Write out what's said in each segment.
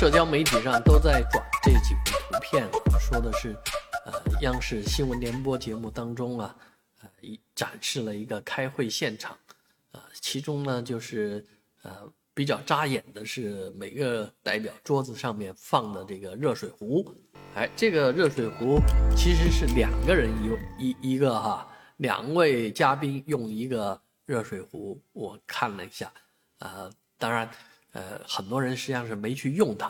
社交媒体上都在转这几幅图片，说的是，呃，央视新闻联播节目当中啊，呃，展示了一个开会现场，啊，其中呢就是呃比较扎眼的是每个代表桌子上面放的这个热水壶，哎，这个热水壶其实是两个人用一一个哈，两位嘉宾用一个热水壶，我看了一下，啊，当然。呃，很多人实际上是没去用它，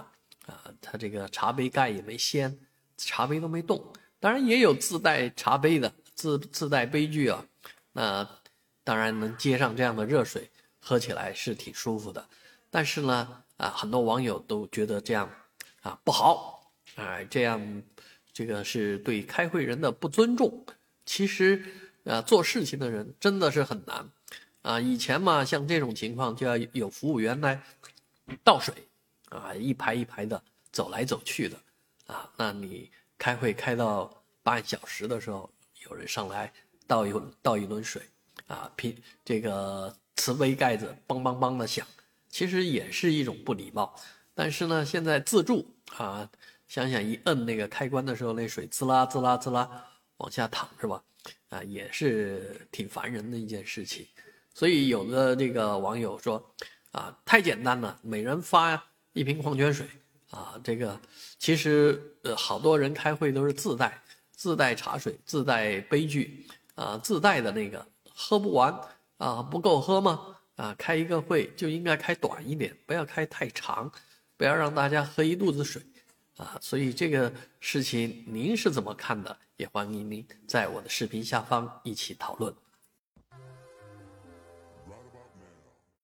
啊，它这个茶杯盖也没掀，茶杯都没动。当然也有自带茶杯的，自自带杯具啊，那当然能接上这样的热水，喝起来是挺舒服的。但是呢，啊，很多网友都觉得这样啊不好，啊，这样这个是对开会人的不尊重。其实，啊，做事情的人真的是很难。啊，以前嘛，像这种情况就要有服务员来倒水，啊，一排一排的走来走去的，啊，那你开会开到半小时的时候，有人上来倒一倒一轮水，啊，平这个瓷杯盖子梆梆梆的响，其实也是一种不礼貌。但是呢，现在自助啊，想想一摁那个开关的时候，那水滋啦滋啦滋啦往下淌是吧？啊，也是挺烦人的一件事情。所以有的这个网友说，啊，太简单了，每人发一瓶矿泉水，啊，这个其实呃，好多人开会都是自带自带茶水、自带杯具，啊，自带的那个喝不完啊，不够喝吗？啊，开一个会就应该开短一点，不要开太长，不要让大家喝一肚子水，啊，所以这个事情您是怎么看的？也欢迎您在我的视频下方一起讨论。